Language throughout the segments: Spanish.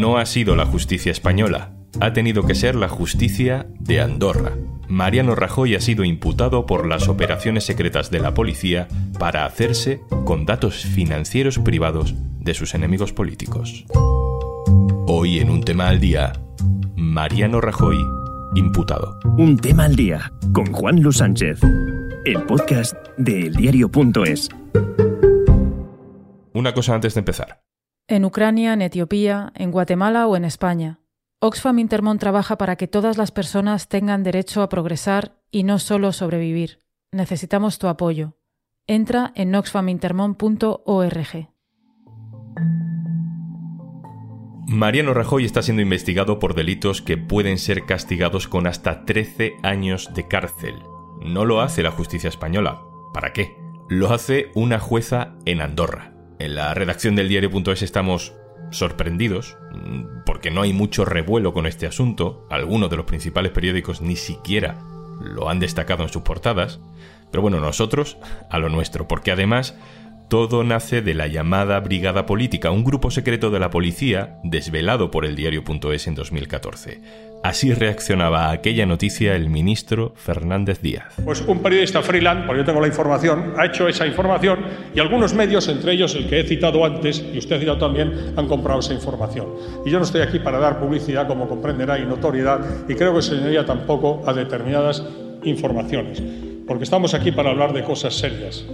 no ha sido la justicia española, ha tenido que ser la justicia de Andorra. Mariano Rajoy ha sido imputado por las operaciones secretas de la policía para hacerse con datos financieros privados de sus enemigos políticos. Hoy en un tema al día, Mariano Rajoy imputado. Un tema al día con Juan Luis Sánchez, el podcast de eldiario.es. Una cosa antes de empezar. En Ucrania, en Etiopía, en Guatemala o en España. Oxfam Intermont trabaja para que todas las personas tengan derecho a progresar y no solo sobrevivir. Necesitamos tu apoyo. Entra en oxfamintermont.org. Mariano Rajoy está siendo investigado por delitos que pueden ser castigados con hasta 13 años de cárcel. No lo hace la justicia española. ¿Para qué? Lo hace una jueza en Andorra. En la redacción del diario.es estamos sorprendidos, mm, porque no hay mucho revuelo con este asunto, algunos de los principales periódicos ni siquiera lo han destacado en sus portadas, pero bueno, nosotros a lo nuestro, porque además todo nace de la llamada Brigada Política, un grupo secreto de la policía desvelado por el diario.es en 2014. Así reaccionaba a aquella noticia el ministro Fernández Díaz. Pues un periodista freelance, porque yo tengo la información, ha hecho esa información y algunos medios, entre ellos el que he citado antes y usted ha citado también, han comprado esa información. Y yo no estoy aquí para dar publicidad, como comprenderá, y notoriedad, y creo que señoría tampoco a determinadas informaciones, porque estamos aquí para hablar de cosas serias.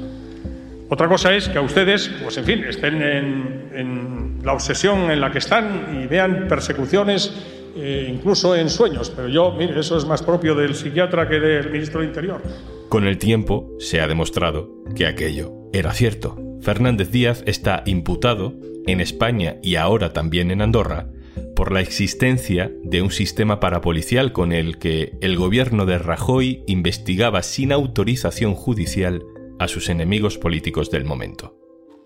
Otra cosa es que a ustedes, pues en fin, estén en, la obsesión en la que están y vean persecuciones eh, incluso en sueños. Pero yo, mire, eso es más propio del psiquiatra que del ministro del Interior. Con el tiempo se ha demostrado que aquello era cierto. Fernández Díaz está imputado en España y ahora también en Andorra por la existencia de un sistema parapolicial con el que el gobierno de Rajoy investigaba sin autorización judicial a sus enemigos políticos del momento,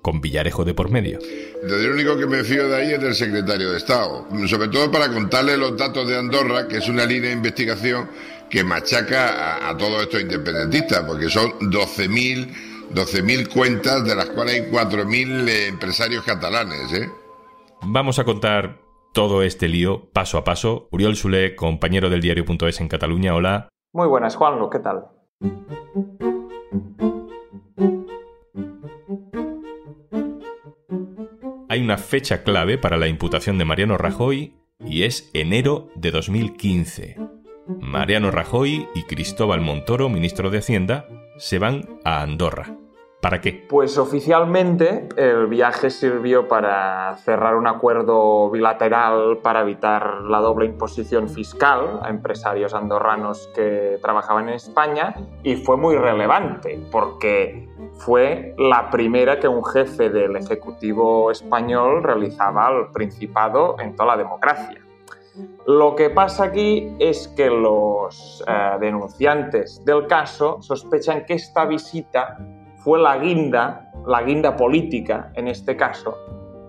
con Villarejo de por medio. Lo único que me fío de ahí es del secretario de Estado, sobre todo para contarle los datos de Andorra, que es una línea de investigación que machaca a, todos estos independentistas, porque son 12.000 12 cuentas, de las cuales hay 4.000 eh, empresarios catalanes. ¿eh? Vamos a contar todo este lío paso a paso. Uriol Sule, compañero del diario.es en Cataluña, hola. Muy buenas, Juanlo, ¿qué tal? Hay una fecha clave para la imputación de Mariano Rajoy y es enero de 2015. Mariano Rajoy y Cristóbal Montoro, ministro de Hacienda, se van a Andorra. ¿Para qué? Pues oficialmente el viaje sirvió para cerrar un acuerdo bilateral para evitar la doble imposición fiscal a empresarios andorranos que trabajaban en España y fue muy relevante porque fue la primera que un jefe del Ejecutivo español realizaba al Principado en toda la democracia. Lo que pasa aquí es que los eh, denunciantes del caso sospechan que esta visita fue la guinda, la guinda política en este caso,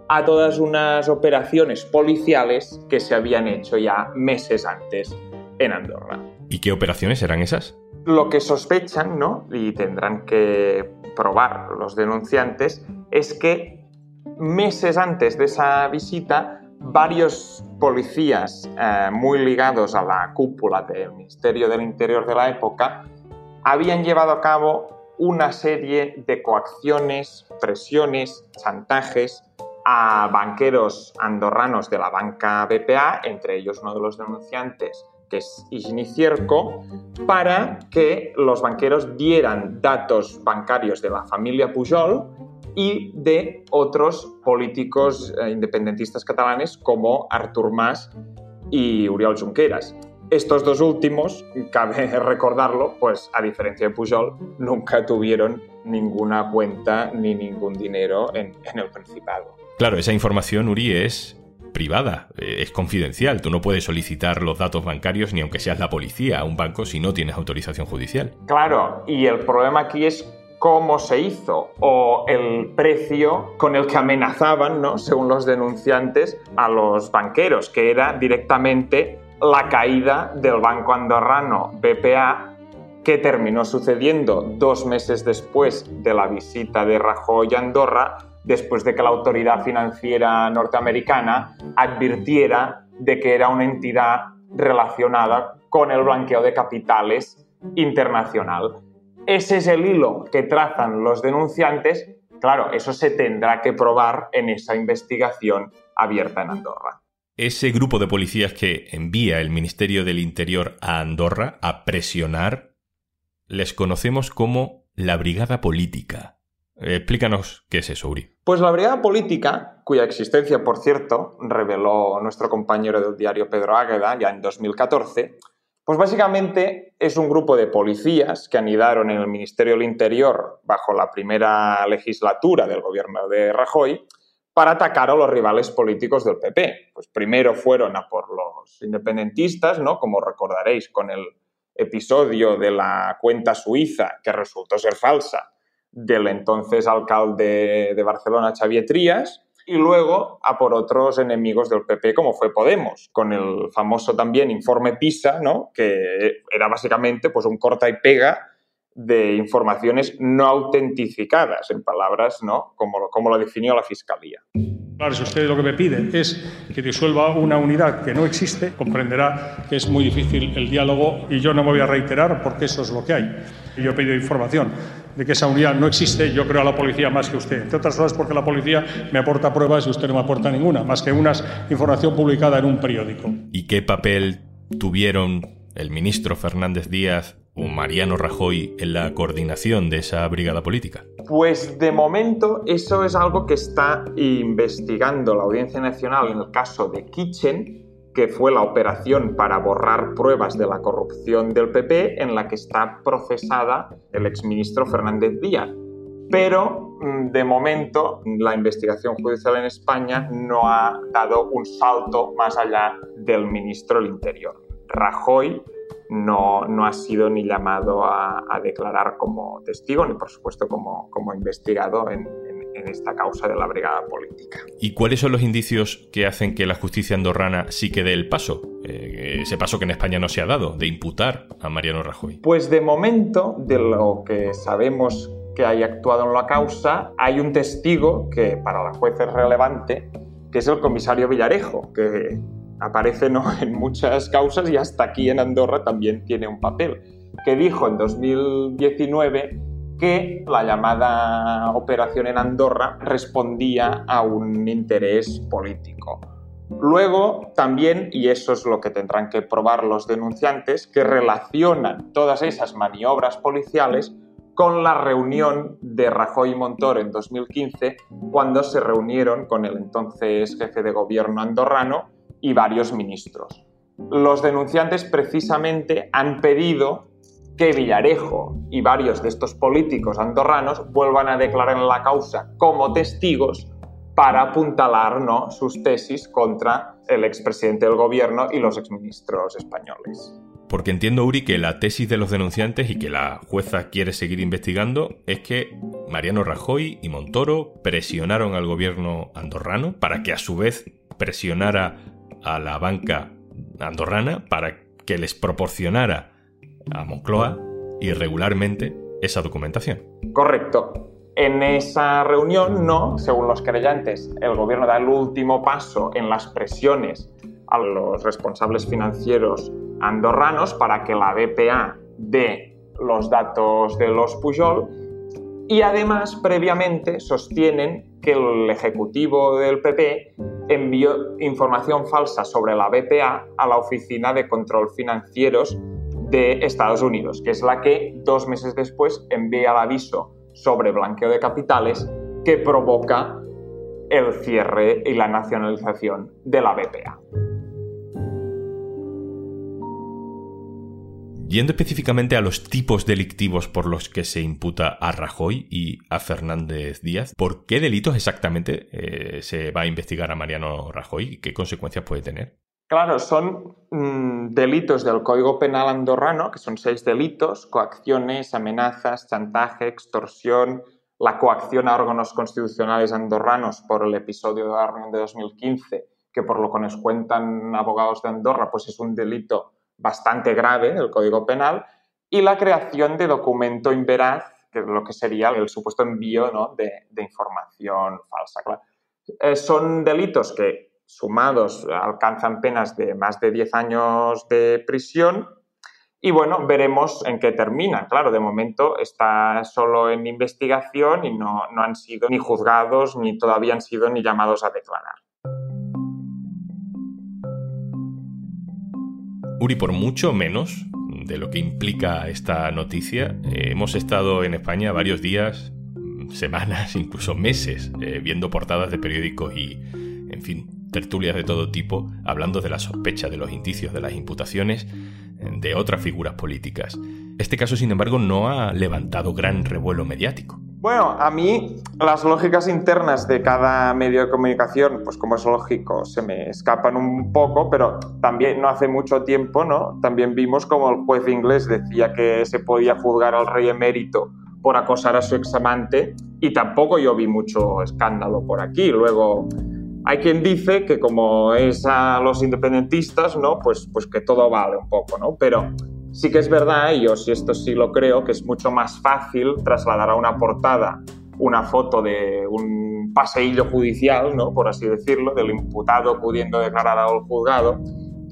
a todas unas operaciones policiales que se habían hecho ya meses antes en Andorra. ¿Y qué operaciones eran esas? Lo que sospechan, ¿no? Y tendrán que probar los denunciantes, es que meses antes de esa visita, varios policías eh, muy ligados a la cúpula del Ministerio del Interior de la época habían llevado a cabo una serie de coacciones, presiones, chantajes a banqueros andorranos de la banca BPA, entre ellos uno de los denunciantes que es Cierco, para que los banqueros dieran datos bancarios de la familia Pujol y de otros políticos eh, independentistas catalanes como Artur Mas y Uriol Junqueras. Estos dos últimos, cabe recordarlo, pues a diferencia de Pujol, nunca tuvieron ninguna cuenta ni ningún dinero en, el Principado. Claro, esa información, Uri, es privada, eh, es confidencial. Tú no puedes solicitar los datos bancarios ni aunque seas la policía a un banco si no tienes autorización judicial. Claro, y el problema aquí es cómo se hizo o el precio con el que amenazaban, ¿no? según los denunciantes, a los banqueros, que era directamente la caída del banco andorrano BPA que terminó sucediendo dos meses después de la visita de Rajoy a Andorra después de que la autoridad financiera norteamericana advirtiera de que era una entidad relacionada con el blanqueo de capitales internacional. Ese es el hilo que trazan los denunciantes. Claro, eso se tendrá que probar en esa investigación abierta en Andorra. Ese grupo de policías que envía el Ministerio del Interior a Andorra a presionar, les conocemos como la Brigada Política. Explícanos qué es eso, Uri. Pues la Brigada Política, cuya existencia, por cierto, reveló nuestro compañero del diario Pedro Águeda ya en 2014, pues básicamente es un grupo de policías que anidaron en el Ministerio del Interior bajo la primera legislatura del gobierno de Rajoy para atacar a los rivales políticos del PP. Pues primero fueron a por los independentistas, ¿no? Como recordaréis con el episodio de la cuenta suiza que resultó ser falsa del entonces alcalde de Barcelona, Xavier Trías, y luego a por otros enemigos del PP como fue Podemos, con el famoso también informe PISA, ¿no? que era básicamente pues, un corta y pega de informaciones no autentificadas, en palabras ¿no? como, como lo definió la Fiscalía. Claro, si usted lo que me pide es que disuelva una unidad que no existe, comprenderá que es muy difícil el diálogo y yo no me voy a reiterar porque eso es lo que hay. Yo he pedido información de que esa unidad no existe, yo creo a la policía más que usted. Entre otras cosas porque la policía me aporta pruebas y usted no me aporta ninguna, más que una información publicada en un periódico. ¿Y qué papel tuvieron el ministro Fernández Díaz Mariano Rajoy en la coordinación de esa brigada política? Pues de momento eso es algo que está investigando la Audiencia Nacional en el caso de Kitchen, que fue la operación para borrar pruebas de la corrupción del PP en la que está procesada el exministro Fernández Díaz. Pero mm, de momento la investigación judicial en España no ha dado un salto más allá del ministro del Interior. Rajoy no, no ha sido ni llamado a, declarar como testigo ni por supuesto como, como investigado en, esta causa de la brigada política. ¿Y cuáles son los indicios que hacen que la justicia andorrana sí que dé el paso? Eh, ese paso que en España no se ha dado, de imputar a Mariano Rajoy. Pues de momento, de lo que sabemos que haya actuado en la causa, hay un testigo que para la juez es relevante, que es el comisario Villarejo, que aparece ¿no? en muchas causas y hasta aquí en Andorra también tiene un papel, que dijo en 2019 que la llamada operación en Andorra respondía a un interés político. Luego también, y eso es lo que tendrán que probar los denunciantes, que relacionan todas esas maniobras policiales con la reunión de Rajoy y Montoro en 2015, cuando se reunieron con el entonces jefe de gobierno andorrano y varios ministros. Los denunciantes precisamente han pedido que Villarejo y varios de estos políticos andorranos vuelvan a declarar en la causa como testigos para apuntalar ¿no? sus tesis contra el expresidente del gobierno y los exministros españoles. Porque entiendo, Uri, que la tesis de los denunciantes y que la jueza quiere seguir investigando es que Mariano Rajoy y Montoro presionaron al gobierno andorrano para que a su vez presionara a la banca andorrana para que les proporcionara a Moncloa irregularmente esa documentación. Correcto. En esa reunión, no, según los creyentes, el gobierno da el último paso en las presiones a los responsables financieros andorranos para que la BPA dé los datos de los Pujol y además previamente sostienen que el ejecutivo del PP envió información falsa sobre la BPA a la Oficina de Control Financieros de Estados Unidos, que es la que dos meses después envía el aviso sobre blanqueo de capitales que provoca el cierre y la nacionalización de la BPA. Yendo específicamente a los tipos delictivos por los que se imputa a Rajoy y a Fernández Díaz, ¿por qué delitos exactamente eh, se va a investigar a Mariano Rajoy y qué consecuencias puede tener? Claro, son mm, delitos del Código Penal andorrano, que son seis delitos, coacciones, amenazas, chantaje, extorsión, la coacción a órganos constitucionales andorranos por el episodio de reunión de 2015, que por lo que nos cuentan abogados de Andorra, pues es un delito bastante grave del Código Penal, y la creación de documento inveraz que es lo que sería el supuesto envío ¿no? de, información falsa. Eh, son delitos que sumados alcanzan penas de más de 10 años de prisión y bueno, veremos en qué termina. Claro, de momento está solo en investigación y no, no han sido ni juzgados ni todavía han sido ni llamados a declarar. Uri, por mucho menos de lo que implica esta noticia, eh, hemos estado en España varios días, semanas, incluso meses, eh, viendo portadas de periódicos y, en fin, tertulias de todo tipo, hablando de la sospecha, de los indicios, de las imputaciones de otras figuras políticas. Este caso, sin embargo, no ha levantado gran revuelo mediático. Bueno, a mí las lógicas internas de cada medio de comunicación, pues como es lógico, se me escapan un poco, pero también no hace mucho tiempo, ¿no? También vimos como el juez inglés decía que se podía juzgar al rey emérito por acosar a su examante y tampoco yo vi mucho escándalo por aquí. Luego, hay quien dice que como es a los independentistas, ¿no? Pues, pues que todo vale un poco, ¿no? Pero sí que es verdad, y yo sí esto sí lo creo, que es mucho más fácil trasladar a una portada una foto de un paseillo judicial, ¿no? Por así decirlo, del imputado pudiendo declarar al juzgado,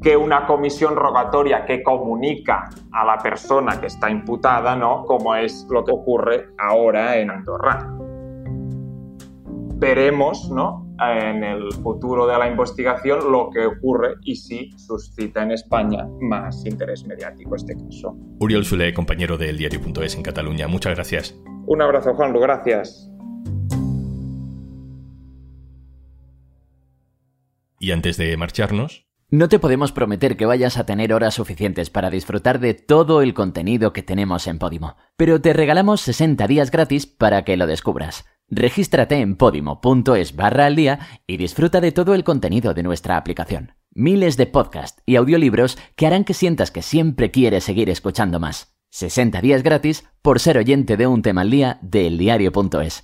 que una comisión rogatoria que comunica a la persona que está imputada, ¿no? Como es lo que ocurre ahora en Andorra. Veremos, ¿no? En el futuro de la investigación lo que ocurre y si suscita en España más interés mediático este caso. Uriol Sule, compañero del diario.es en Cataluña, muchas gracias. Un abrazo, Juanlu, gracias. Y antes de marcharnos, no te podemos prometer que vayas a tener horas suficientes para disfrutar de todo el contenido que tenemos en Podimo, pero te regalamos 60 días gratis para que lo descubras. Regístrate en podimo.es barra al día y disfruta de todo el contenido de nuestra aplicación. Miles de podcasts y audiolibros que harán que sientas que siempre quieres seguir escuchando más. 60 días gratis por ser oyente de un tema al día de eldiario.es.